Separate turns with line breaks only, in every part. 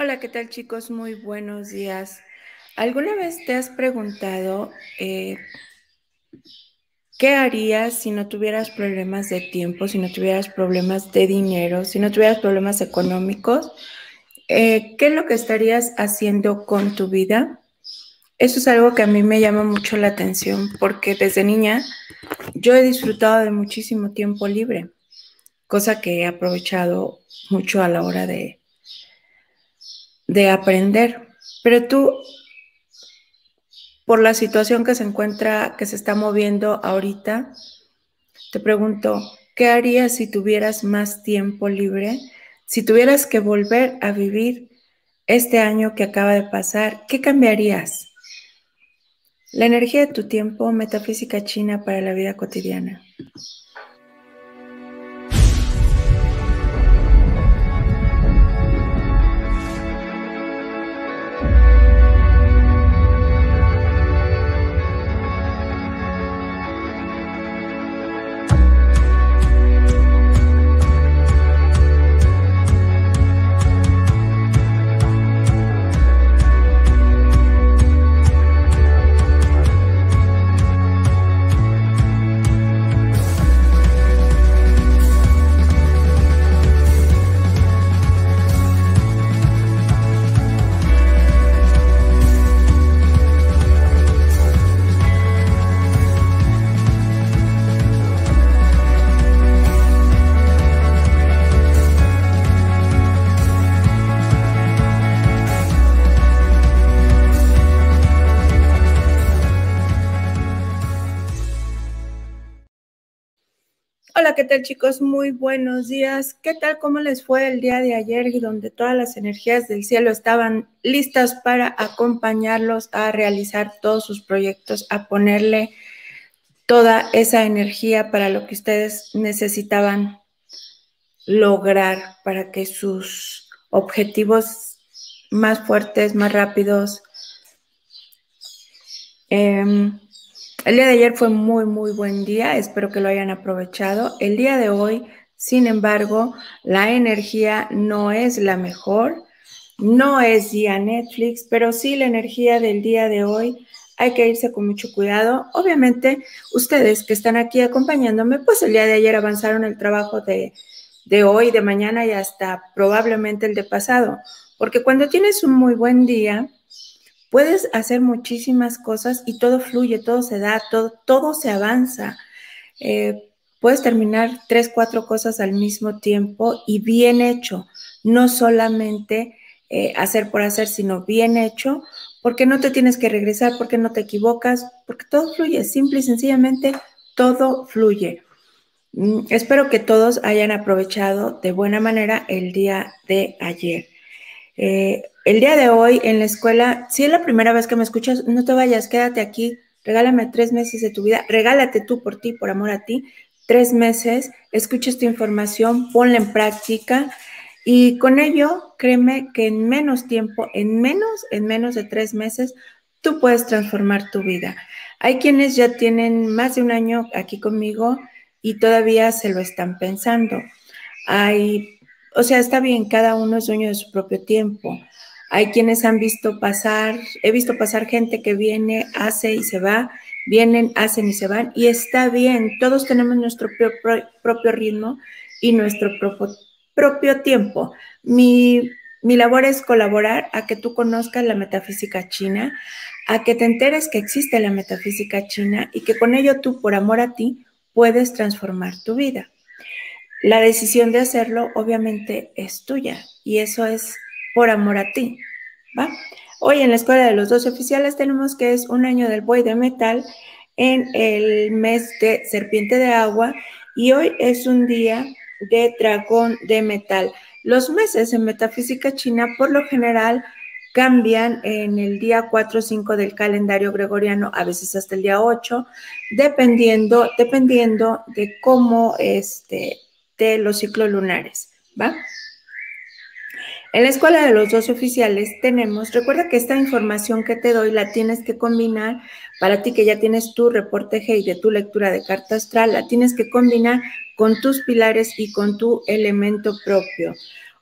Hola, ¿qué tal chicos? Muy buenos días. ¿Alguna vez te has preguntado eh, qué harías si no tuvieras problemas de tiempo, si no tuvieras problemas de dinero, si no tuvieras problemas económicos? Eh, ¿Qué es lo que estarías haciendo con tu vida? Eso es algo que a mí me llama mucho la atención porque desde niña yo he disfrutado de muchísimo tiempo libre, cosa que he aprovechado mucho a la hora de de aprender. Pero tú, por la situación que se encuentra, que se está moviendo ahorita, te pregunto, ¿qué harías si tuvieras más tiempo libre? Si tuvieras que volver a vivir este año que acaba de pasar, ¿qué cambiarías? La energía de tu tiempo, metafísica china para la vida cotidiana. ¿Qué tal chicos? Muy buenos días. ¿Qué tal? ¿Cómo les fue el día de ayer y donde todas las energías del cielo estaban listas para acompañarlos a realizar todos sus proyectos, a ponerle toda esa energía para lo que ustedes necesitaban lograr, para que sus objetivos más fuertes, más rápidos, eh, el día de ayer fue muy, muy buen día, espero que lo hayan aprovechado. El día de hoy, sin embargo, la energía no es la mejor, no es día Netflix, pero sí la energía del día de hoy hay que irse con mucho cuidado. Obviamente, ustedes que están aquí acompañándome, pues el día de ayer avanzaron el trabajo de, de hoy, de mañana y hasta probablemente el de pasado, porque cuando tienes un muy buen día, Puedes hacer muchísimas cosas y todo fluye, todo se da, todo, todo se avanza. Eh, puedes terminar tres, cuatro cosas al mismo tiempo y bien hecho, no solamente eh, hacer por hacer, sino bien hecho, porque no te tienes que regresar, porque no te equivocas, porque todo fluye, simple y sencillamente todo fluye. Mm, espero que todos hayan aprovechado de buena manera el día de ayer. Eh, el día de hoy en la escuela, si es la primera vez que me escuchas, no te vayas, quédate aquí, regálame tres meses de tu vida, regálate tú por ti, por amor a ti, tres meses, escucha esta información, ponla en práctica y con ello, créeme que en menos tiempo, en menos, en menos de tres meses, tú puedes transformar tu vida. Hay quienes ya tienen más de un año aquí conmigo y todavía se lo están pensando. Hay, o sea, está bien, cada uno es dueño de su propio tiempo. Hay quienes han visto pasar, he visto pasar gente que viene, hace y se va, vienen, hacen y se van, y está bien, todos tenemos nuestro propio, ritmo y nuestro propio, tiempo. Mi, mi labor es colaborar a que tú conozcas la metafísica china, a que te enteres que existe la metafísica china y que con ello tú, por amor a ti, puedes transformar tu vida. La decisión de hacerlo obviamente es tuya y eso es por amor a ti. ¿va? Hoy en la Escuela de los dos Oficiales tenemos que es un año del buey de metal en el mes de serpiente de agua y hoy es un día de dragón de metal. Los meses en metafísica china por lo general cambian en el día 4 o 5 del calendario gregoriano, a veces hasta el día 8, dependiendo, dependiendo de cómo este, de los ciclos lunares, ¿va? En la escuela de los dos oficiales tenemos, recuerda que esta información que te doy la tienes que combinar, para ti que ya tienes tu reporte G y de tu lectura de carta astral, la tienes que combinar con tus pilares y con tu elemento propio.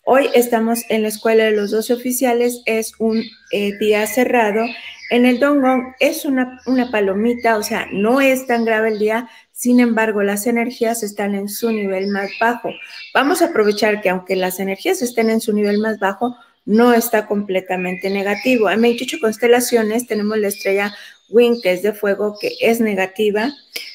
Hoy estamos en la escuela de los 12 oficiales, es un eh, día cerrado. En el Dongong es una, una palomita, o sea, no es tan grave el día, sin embargo, las energías están en su nivel más bajo. Vamos a aprovechar que aunque las energías estén en su nivel más bajo, no está completamente negativo. En 28 constelaciones tenemos la estrella Wing, que es de fuego, que es negativa.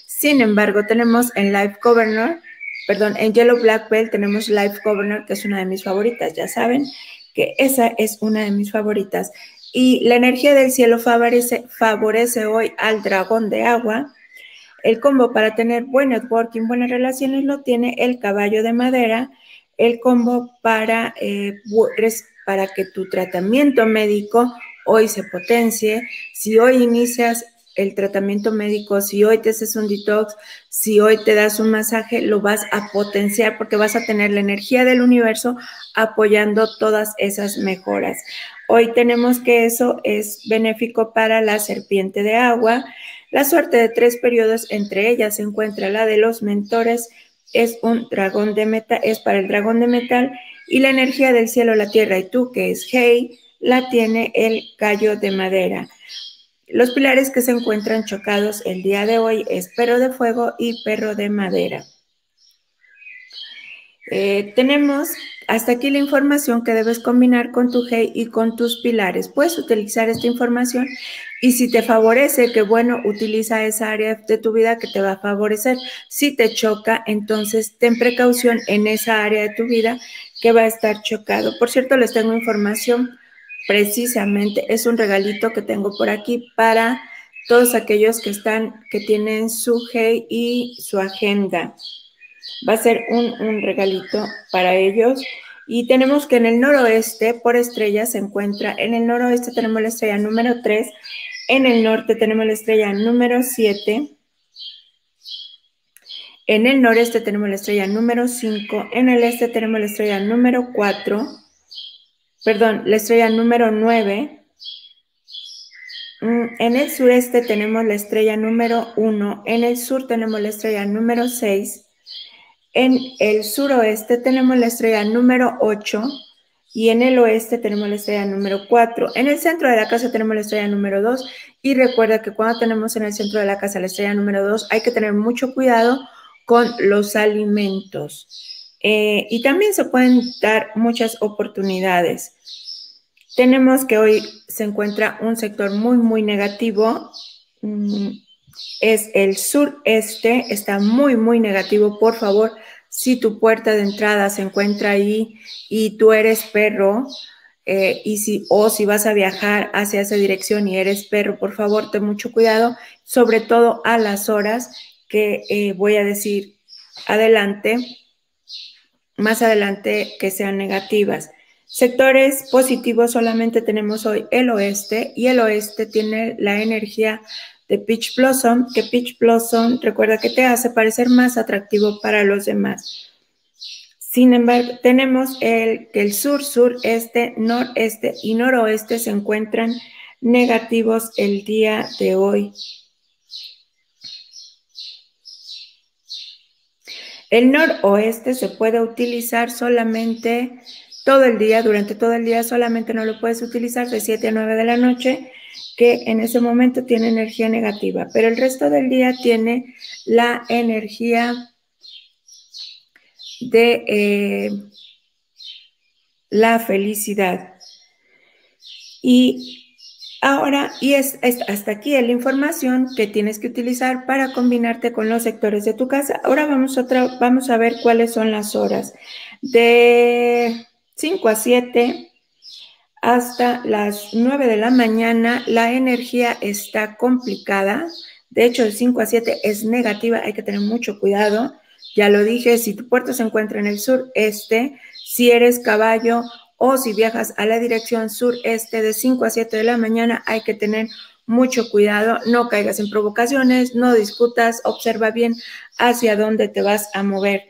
Sin embargo, tenemos en Life Governor, perdón, en Yellow Black Belt tenemos Life Governor, que es una de mis favoritas, ya saben que esa es una de mis favoritas. Y la energía del cielo favorece, favorece hoy al dragón de agua. El combo para tener buen networking, buenas relaciones lo tiene el caballo de madera. El combo para eh, para que tu tratamiento médico hoy se potencie. Si hoy inicias el tratamiento médico, si hoy te haces un detox, si hoy te das un masaje, lo vas a potenciar porque vas a tener la energía del universo apoyando todas esas mejoras. Hoy tenemos que eso es benéfico para la serpiente de agua. La suerte de tres periodos, entre ellas se encuentra la de los mentores, es un dragón de metal, es para el dragón de metal y la energía del cielo, la tierra y tú, que es Hey, la tiene el callo de madera. Los pilares que se encuentran chocados el día de hoy es perro de fuego y perro de madera. Eh, tenemos hasta aquí la información que debes combinar con tu Hey y con tus pilares. Puedes utilizar esta información y si te favorece, que bueno, utiliza esa área de tu vida que te va a favorecer. Si te choca, entonces ten precaución en esa área de tu vida que va a estar chocado. Por cierto, les tengo información precisamente, es un regalito que tengo por aquí para todos aquellos que están, que tienen su G y su agenda. Va a ser un, un regalito para ellos. Y tenemos que en el noroeste, por estrella, se encuentra, en el noroeste tenemos la estrella número 3, en el norte tenemos la estrella número 7, en el noreste tenemos la estrella número 5. En el este tenemos la estrella número 4. Perdón, la estrella número 9. Mm, en el sureste tenemos la estrella número 1. En el sur tenemos la estrella número 6. En el suroeste tenemos la estrella número 8. Y en el oeste tenemos la estrella número 4. En el centro de la casa tenemos la estrella número 2. Y recuerda que cuando tenemos en el centro de la casa la estrella número 2, hay que tener mucho cuidado con los alimentos. Eh, y también se pueden dar muchas oportunidades. Tenemos que hoy se encuentra un sector muy, muy negativo. Mm, es el sureste, está muy, muy negativo. Por favor, si tu puerta de entrada se encuentra ahí y tú eres perro, eh, y si, o si vas a viajar hacia esa dirección y eres perro, por favor, ten mucho cuidado, sobre todo a las horas que eh, voy a decir adelante, más adelante que sean negativas. Sectores positivos solamente tenemos hoy el oeste y el oeste tiene la energía de Peach Blossom, que Peach Blossom recuerda que te hace parecer más atractivo para los demás. Sin embargo, tenemos el, que el sur, sureste, noreste y noroeste se encuentran negativos el día de hoy. El noroeste se puede utilizar solamente todo el día, durante todo el día solamente no lo puedes utilizar de 7 a 9 de la noche, que en ese momento tiene energía negativa, pero el resto del día tiene la energía de eh, la felicidad. Y Ahora, y es, hasta aquí la información que tienes que utilizar para combinarte con los sectores de tu casa. Ahora vamos vamos a ver cuáles son las horas. De 5 a 7 hasta las 9 de la mañana, la energía está complicada. De hecho, de 5 a 7 es negativa, hay que tener mucho cuidado. Ya lo dije, si tu puerto se encuentra en el sureste, si eres caballo o si viajas a la dirección sureste de 5 a 7 de la mañana, hay que tener mucho cuidado, no caigas en provocaciones, no discutas, observa bien hacia dónde te vas a mover.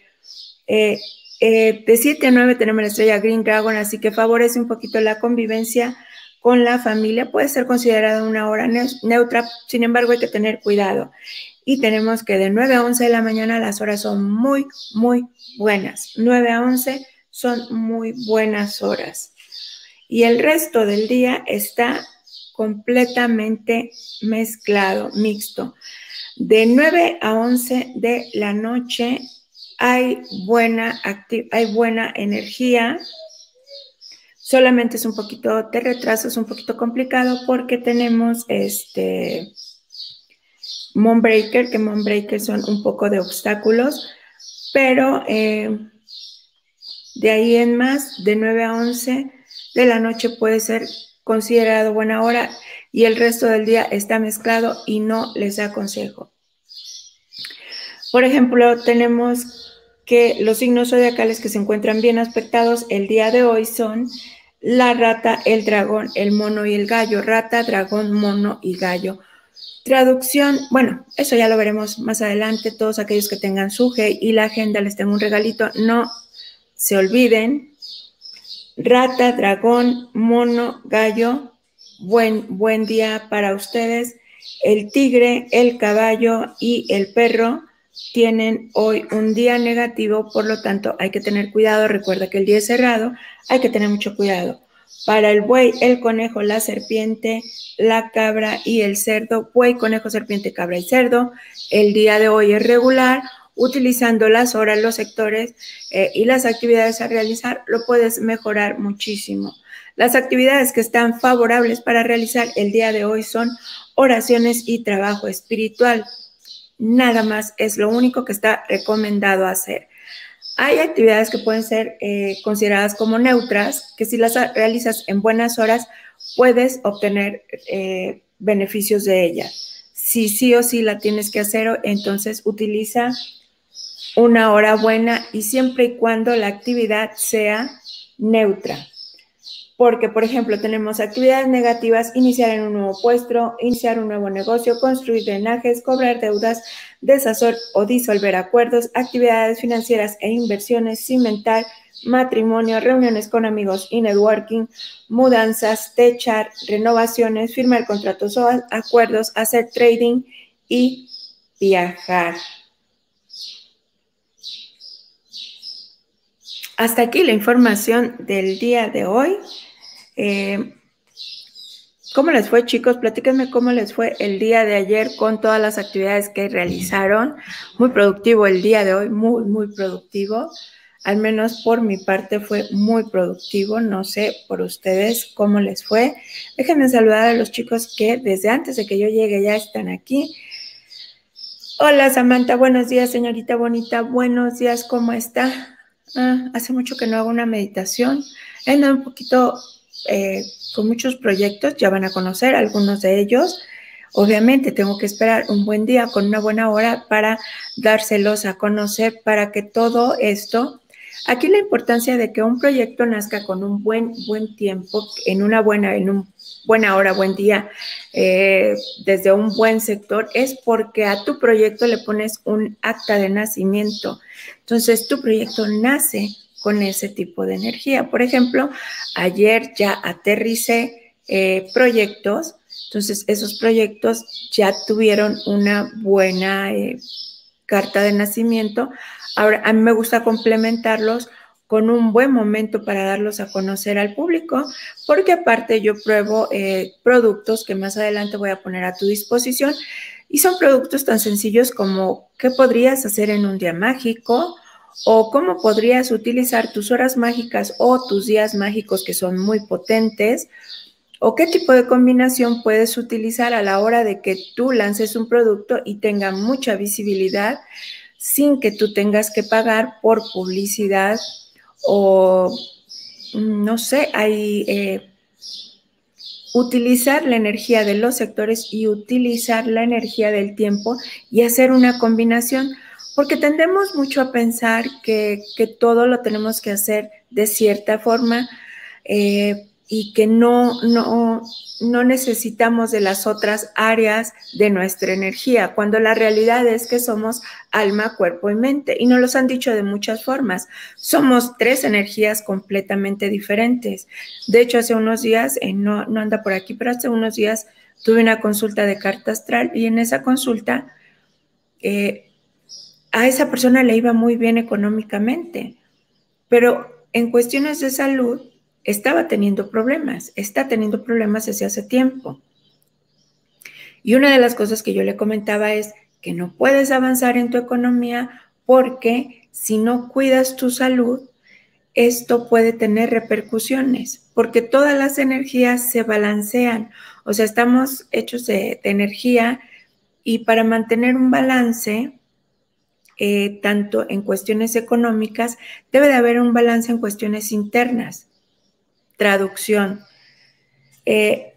Eh, eh, de 7 a 9 tenemos la estrella Green Dragon, así que favorece un poquito la convivencia con la familia. Puede ser considerada una hora neutra, sin embargo hay que tener cuidado. Y tenemos que de 9 a 11 de la mañana las horas son muy, muy buenas. 9 a 11 son muy buenas horas. Y el resto del día está completamente mezclado, mixto. De 9 a 11 de la noche hay buena, hay buena energía. Solamente es un poquito de retraso, es un poquito complicado porque tenemos este Moonbreaker, que Moonbreaker son un poco de obstáculos, pero eh, de ahí en más, de 9 a 11 de la noche puede ser considerado buena hora y el resto del día está mezclado y no les aconsejo. Por ejemplo, tenemos que los signos zodiacales que se encuentran bien aspectados el día de hoy son la rata, el dragón, el mono y el gallo. Rata, dragón, mono y gallo. Traducción, bueno, eso ya lo veremos más adelante. Todos aquellos que tengan su G y la agenda les tengo un regalito. No se olviden. Rata, dragón, mono, gallo. Buen, buen día para ustedes. El tigre, el caballo y el perro tienen hoy un día negativo, por lo tanto hay que tener cuidado. Recuerda que el día es cerrado, hay que tener mucho cuidado. Para el buey, el conejo, la serpiente, la cabra y el cerdo. Buey, conejo, serpiente, cabra y cerdo. El día de hoy es regular. Utilizando las horas, los sectores eh, y las actividades a realizar, lo puedes mejorar muchísimo. Las actividades que están favorables para realizar el día de hoy son oraciones y trabajo espiritual nada más es lo único que está recomendado hacer. Hay actividades que pueden ser eh, consideradas como neutras, que si las realizas en buenas horas, puedes obtener eh, beneficios de ellas. Si sí o sí la tienes que hacer, entonces utiliza una hora buena y siempre y cuando la actividad sea neutra porque, por ejemplo, tenemos actividades negativas, iniciar en un nuevo puesto, iniciar un nuevo negocio, construir drenajes, cobrar deudas, deshacer o disolver acuerdos, actividades financieras e inversiones, cimentar, matrimonio, reuniones con amigos y networking, mudanzas, techar, renovaciones, firmar contratos o acuerdos, hacer trading y viajar. Hasta aquí la información del día de hoy. Eh, ¿Cómo les fue, chicos? Platíquenme cómo les fue el día de ayer con todas las actividades que realizaron. Muy productivo el día de hoy, muy, muy productivo. Al menos por mi parte fue muy productivo. No sé por ustedes cómo les fue. Déjenme saludar a los chicos que desde antes de que yo llegue ya están aquí. Hola Samantha, buenos días, señorita bonita. Buenos días, ¿cómo está? Ah, hace mucho que no hago una meditación. Ando un poquito eh, con muchos proyectos, ya van a conocer algunos de ellos. Obviamente tengo que esperar un buen día con una buena hora para dárselos a conocer, para que todo esto, aquí la importancia de que un proyecto nazca con un buen, buen tiempo, en una buena, en un buena hora, buen día, eh, desde un buen sector, es porque a tu proyecto le pones un acta de nacimiento. Entonces, tu proyecto nace con ese tipo de energía. Por ejemplo, ayer ya aterricé eh, proyectos, entonces esos proyectos ya tuvieron una buena eh, carta de nacimiento. Ahora, a mí me gusta complementarlos con un buen momento para darlos a conocer al público, porque aparte yo pruebo eh, productos que más adelante voy a poner a tu disposición y son productos tan sencillos como qué podrías hacer en un día mágico, o cómo podrías utilizar tus horas mágicas o tus días mágicos que son muy potentes, o qué tipo de combinación puedes utilizar a la hora de que tú lances un producto y tenga mucha visibilidad sin que tú tengas que pagar por publicidad o, mm, no sé, hay... Eh, utilizar la energía de los sectores y utilizar la energía del tiempo y hacer una combinación porque tendemos mucho a pensar que, todo lo tenemos que hacer de cierta forma eh, y que no, no, no necesitamos de las otras áreas de nuestra energía, cuando la realidad es que somos alma, cuerpo y mente. Y nos los han dicho de muchas formas. Somos tres energías completamente diferentes. De hecho, hace unos días, eh, no, no anda por aquí, pero hace unos días tuve una consulta de carta astral y en esa consulta... Eh, a esa persona le iba muy bien económicamente, pero en cuestiones de salud estaba teniendo problemas, está teniendo problemas desde hace tiempo. Y una de las cosas que yo le comentaba es que no puedes avanzar en tu economía porque si no cuidas tu salud, esto puede tener repercusiones, porque todas las energías se balancean, o sea, estamos hechos de, energía y para mantener un balance, eh, tanto en cuestiones económicas, debe de haber un balance en cuestiones internas. Traducción. Eh,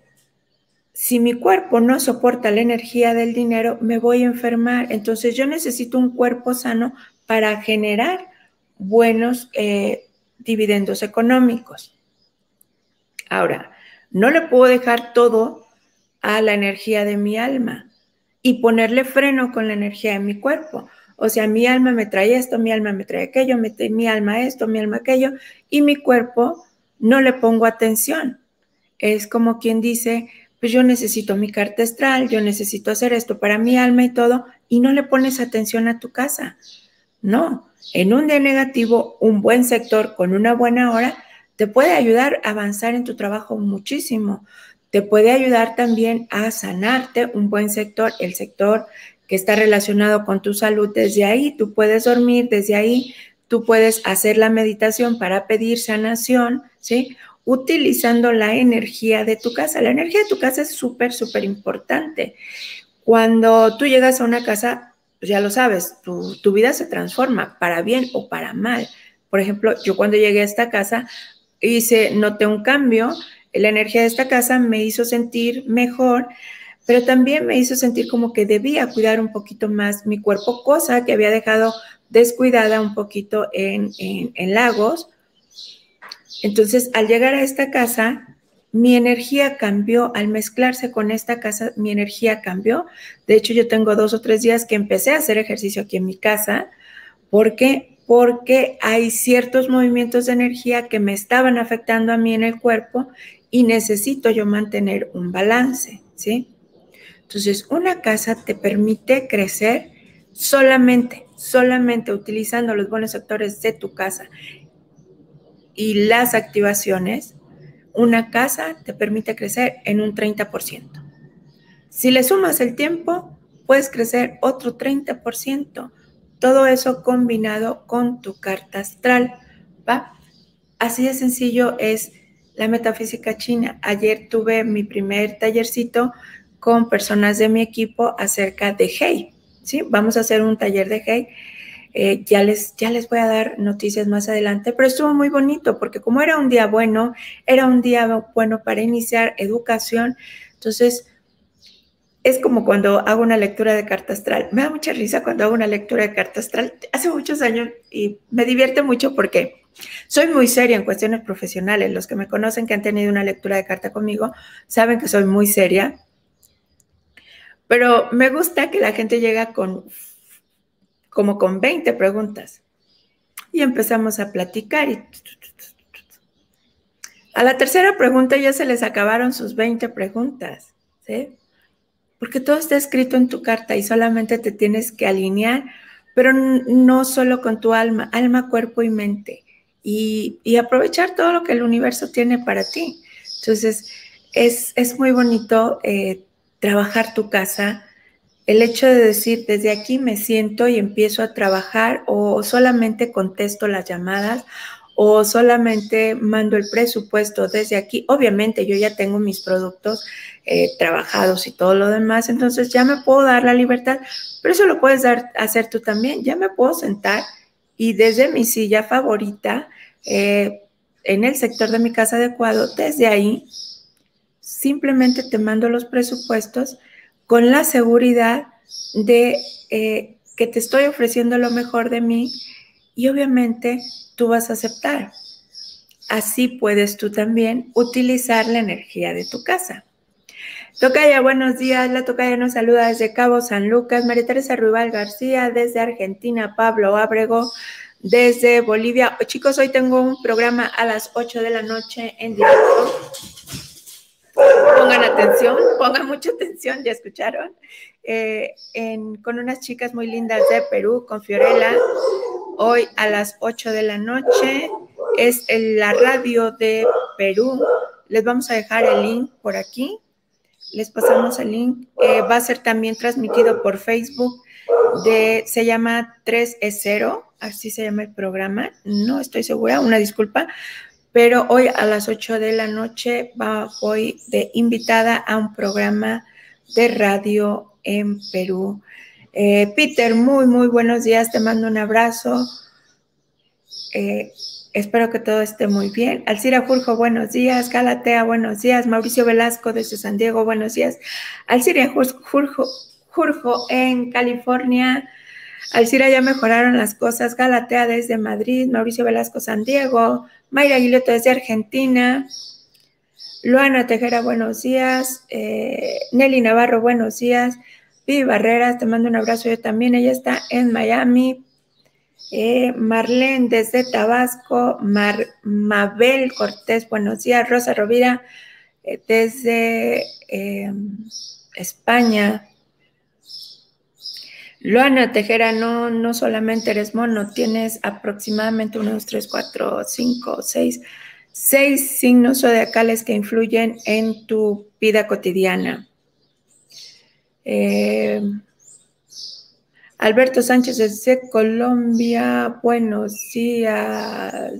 si mi cuerpo no soporta la energía del dinero, me voy a enfermar. Entonces yo necesito un cuerpo sano para generar buenos eh, dividendos económicos. Ahora, no le puedo dejar todo a la energía de mi alma y ponerle freno con la energía de mi cuerpo. O sea, mi alma me trae esto, mi alma me trae aquello, mi alma esto, mi alma aquello, y mi cuerpo no le pongo atención. Es como quien dice, pues yo necesito mi carta astral, yo necesito hacer esto para mi alma y todo, y no le pones atención a tu casa. No, en un día negativo, un buen sector con una buena hora te puede ayudar a avanzar en tu trabajo muchísimo. Te puede ayudar también a sanarte un buen sector, el sector está relacionado con tu salud. Desde ahí tú puedes dormir, desde ahí tú puedes hacer la meditación para pedir sanación, ¿sí? Utilizando la energía de tu casa. La energía de tu casa es súper, súper importante. Cuando tú llegas a una casa, pues ya lo sabes, tu, tu, vida se transforma para bien o para mal. Por ejemplo, yo cuando llegué a esta casa hice, noté un cambio, la energía de esta casa me hizo sentir mejor, pero también me hizo sentir como que debía cuidar un poquito más mi cuerpo, cosa que había dejado descuidada un poquito en, en, Lagos. Entonces, al llegar a esta casa, mi energía cambió, al mezclarse con esta casa, mi energía cambió. De hecho, yo tengo dos o tres días que empecé a hacer ejercicio aquí en mi casa. ¿Por qué? Porque hay ciertos movimientos de energía que me estaban afectando a mí en el cuerpo y necesito yo mantener un balance, ¿sí? Entonces, una casa te permite crecer solamente, solamente utilizando los buenos sectores de tu casa y las activaciones, una casa te permite crecer en un 30%. Si le sumas el tiempo, puedes crecer otro 30%. Todo eso combinado con tu carta astral, ¿va? Así de sencillo es la metafísica china. Ayer tuve mi primer tallercito con personas de mi equipo acerca de Hey. ¿sí? Vamos a hacer un taller de Hey. Eh, ya, les, ya les voy a dar noticias más adelante, pero estuvo muy bonito porque como era un día bueno, era un día bueno para iniciar educación, entonces es como cuando hago una lectura de carta astral. Me da mucha risa cuando hago una lectura de carta astral. Hace muchos años y me divierte mucho porque soy muy seria en cuestiones profesionales. Los que me conocen que han tenido una lectura de carta conmigo saben que soy muy seria pero me gusta que la gente llega con como con 20 preguntas. Y empezamos a platicar y a la tercera pregunta ya se les acabaron sus 20 preguntas, ¿sí? Porque todo está escrito en tu carta y solamente te tienes que alinear, pero no solo con tu alma, alma, cuerpo y mente, y, aprovechar todo lo que el universo tiene para ti. Entonces, es, es muy bonito eh, trabajar tu casa, el hecho de decir, desde aquí me siento y empiezo a trabajar o solamente contesto las llamadas o solamente mando el presupuesto desde aquí. Obviamente yo ya tengo mis productos eh, trabajados y todo lo demás, entonces ya me puedo dar la libertad, pero eso lo puedes dar, hacer tú también. Ya me puedo sentar y desde mi silla favorita, eh, en el sector de mi casa adecuado, desde ahí simplemente te mando los presupuestos con la seguridad de eh, que te estoy ofreciendo lo mejor de mí y obviamente tú vas a aceptar. Así puedes tú también utilizar la energía de tu casa. Tocaya, buenos días. La Tocaya nos saluda desde Cabo San Lucas. María Teresa Ruibal García, desde Argentina. Pablo Ábrego, desde Bolivia. Chicos, hoy tengo un programa a las 8 de la noche en directo atención, pongan mucha atención, ya escucharon. Eh, con unas chicas muy lindas de Perú, con Fiorella, hoy a las 8 de la noche. es la radio de Perú. Les vamos a dejar el link por aquí. Les pasamos el link. Eh, va a ser también transmitido por Facebook. Se llama 3E0, así se llama el programa. No estoy segura, una disculpa. Pero hoy a las 8 de la noche voy de invitada a un programa de radio en Perú. Eh, Peter, muy, muy buenos días. Te mando un abrazo. Eh, espero que todo esté muy bien. Alcira Jurjo, buenos días. Galatea, buenos días. Mauricio Velasco desde San Diego, buenos días. Alcira Jurjo, Jurjo en California. Alcira, ya mejoraron las cosas. Galatea desde Madrid. Mauricio Velasco, San Diego. Mayra Aguileto desde Argentina. Luana Tejera, buenos días. Eh, Nelly Navarro, buenos días. Vivi Barreras, te mando un abrazo yo también. Ella está en Miami. Eh, Marlene desde Tabasco, Mabel Cortés, buenos días, Rosa Rovira eh, desde em, España. Luana Tejera, no, no solamente eres mono, tienes aproximadamente unos 3, 4, 5, 6, seis signos zodiacales que influyen en tu vida cotidiana. Eh, Alberto Sánchez desde Colombia, buenos días.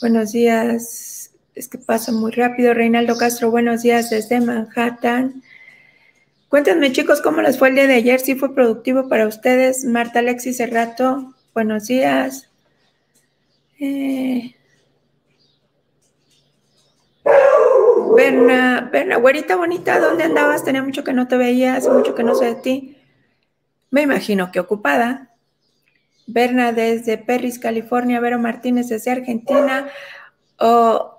Buenos días. Es que pasa muy rápido. Reinaldo Castro, buenos días desde Manhattan. Cuéntenme, chicos, cómo les fue el día de ayer. Si fue productivo para ustedes. Marta Alexis Cerrato, buenos días. Eh, Berna, Berna, güerita bonita, ¿dónde andabas? Tenía mucho que no te veía, hace mucho que no sé de ti. Me imagino que ocupada. Berna desde Perris, California. Vero Martínez desde Argentina. O,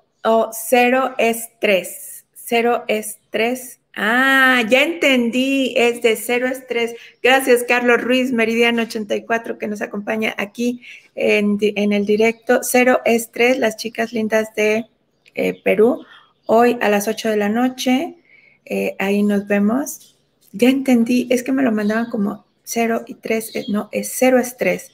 cero estrés. Cero estrés. Ah, ya entendí. Es de cero estrés. Gracias, Carlos Ruiz, Meridiano 84, que nos acompaña aquí en, el directo. Cero estrés, las chicas lindas de eh, Perú. Hoy a las 8 de la noche. Eh, ahí nos vemos. Ya entendí. Es que me lo mandaban como 0 y 3, eh, no, es 0 es 3.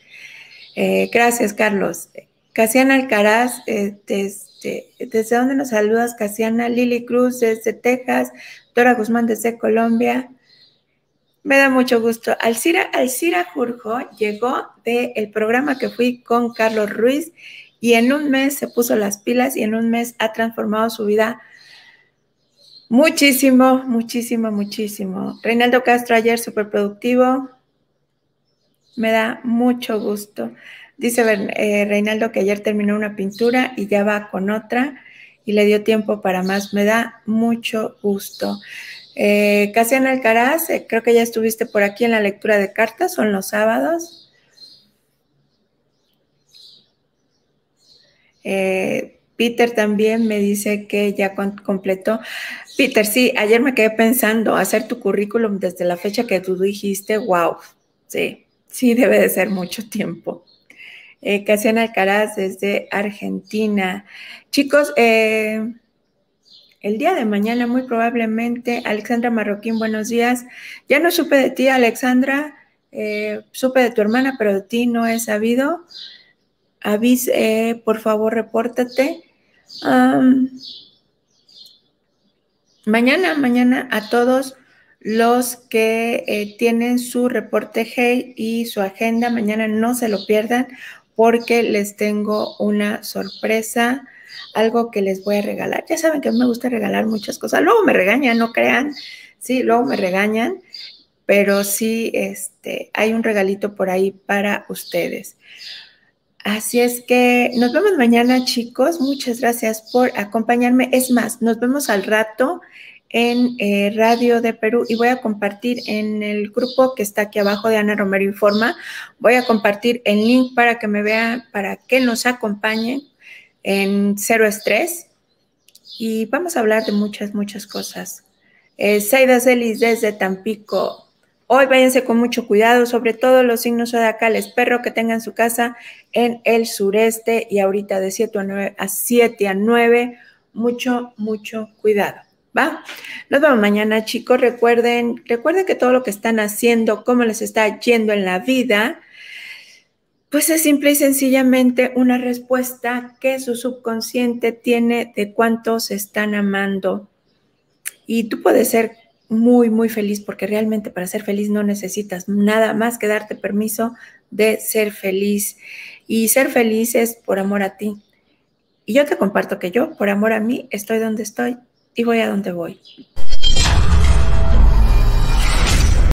Eh, gracias, Carlos. Casiana Alcaraz, desde, ¿desde dónde nos saludas, Casiana? Lili Cruz, desde Texas. Dora Guzmán, desde Colombia. Me da mucho gusto. Alcira, Alcira Jurjo llegó del programa que fui con Carlos Ruiz y en un mes se puso las pilas y en un mes ha transformado su vida muchísimo, muchísimo, muchísimo. Reinaldo Castro ayer súper productivo. Me da mucho gusto. Dice eh, Reinaldo que ayer terminó una pintura y ya va con otra y le dio tiempo para más. Me da mucho gusto. Eh, Casiana Alcaraz, eh, creo que ya estuviste por aquí en la lectura de cartas, son los sábados. Eh, Peter también me dice que ya completó. Peter, sí, ayer me quedé pensando hacer tu currículum desde la fecha que tú dijiste, wow, sí, Sí, debe de ser mucho tiempo. Eh, Casiana Alcaraz desde Argentina. Chicos, eh, el día de mañana muy probablemente, Alexandra Marroquín, buenos días. Ya no supe de ti, Alexandra, eh, supe de tu hermana, pero de ti no he sabido. Avis, por favor, repórtate. mañana, mañana a todos los que eh, tienen su reporte Hey y su agenda. Mañana no se lo pierdan porque les tengo una sorpresa, algo que les voy a regalar. Ya saben que a mí me gusta regalar muchas cosas. Luego me regañan, no crean. Sí, luego me regañan, pero sí, este, hay un regalito por ahí para ustedes. Así es que nos vemos mañana, chicos. Muchas gracias por acompañarme. Es más, nos vemos al rato en eh, Radio de Perú y voy a compartir en el grupo que está aquí abajo de Ana Romero Informa, voy a compartir el link para que me vean, para que nos acompañen en Cero Estrés y vamos a hablar de muchas, muchas cosas. Eh, Celis desde Tampico. Hoy váyanse con mucho cuidado, sobre todo los signos zodiacales. Perro que tengan su casa en el sureste y ahorita de 7 a 9 a 7 a 9. Mucho, mucho cuidado. ¿Va? Nos vemos mañana, chicos. Recuerden, recuerden que todo lo que están haciendo, cómo les está yendo en la vida, Pues es simple y sencillamente una respuesta que su subconsciente tiene de cuántos están amando. Y tú puedes ser muy, muy feliz porque realmente para ser feliz no necesitas nada más que darte permiso de ser feliz. Y ser feliz es por amor a ti. Y yo te comparto que yo, por amor a mí, estoy donde estoy y voy a donde voy.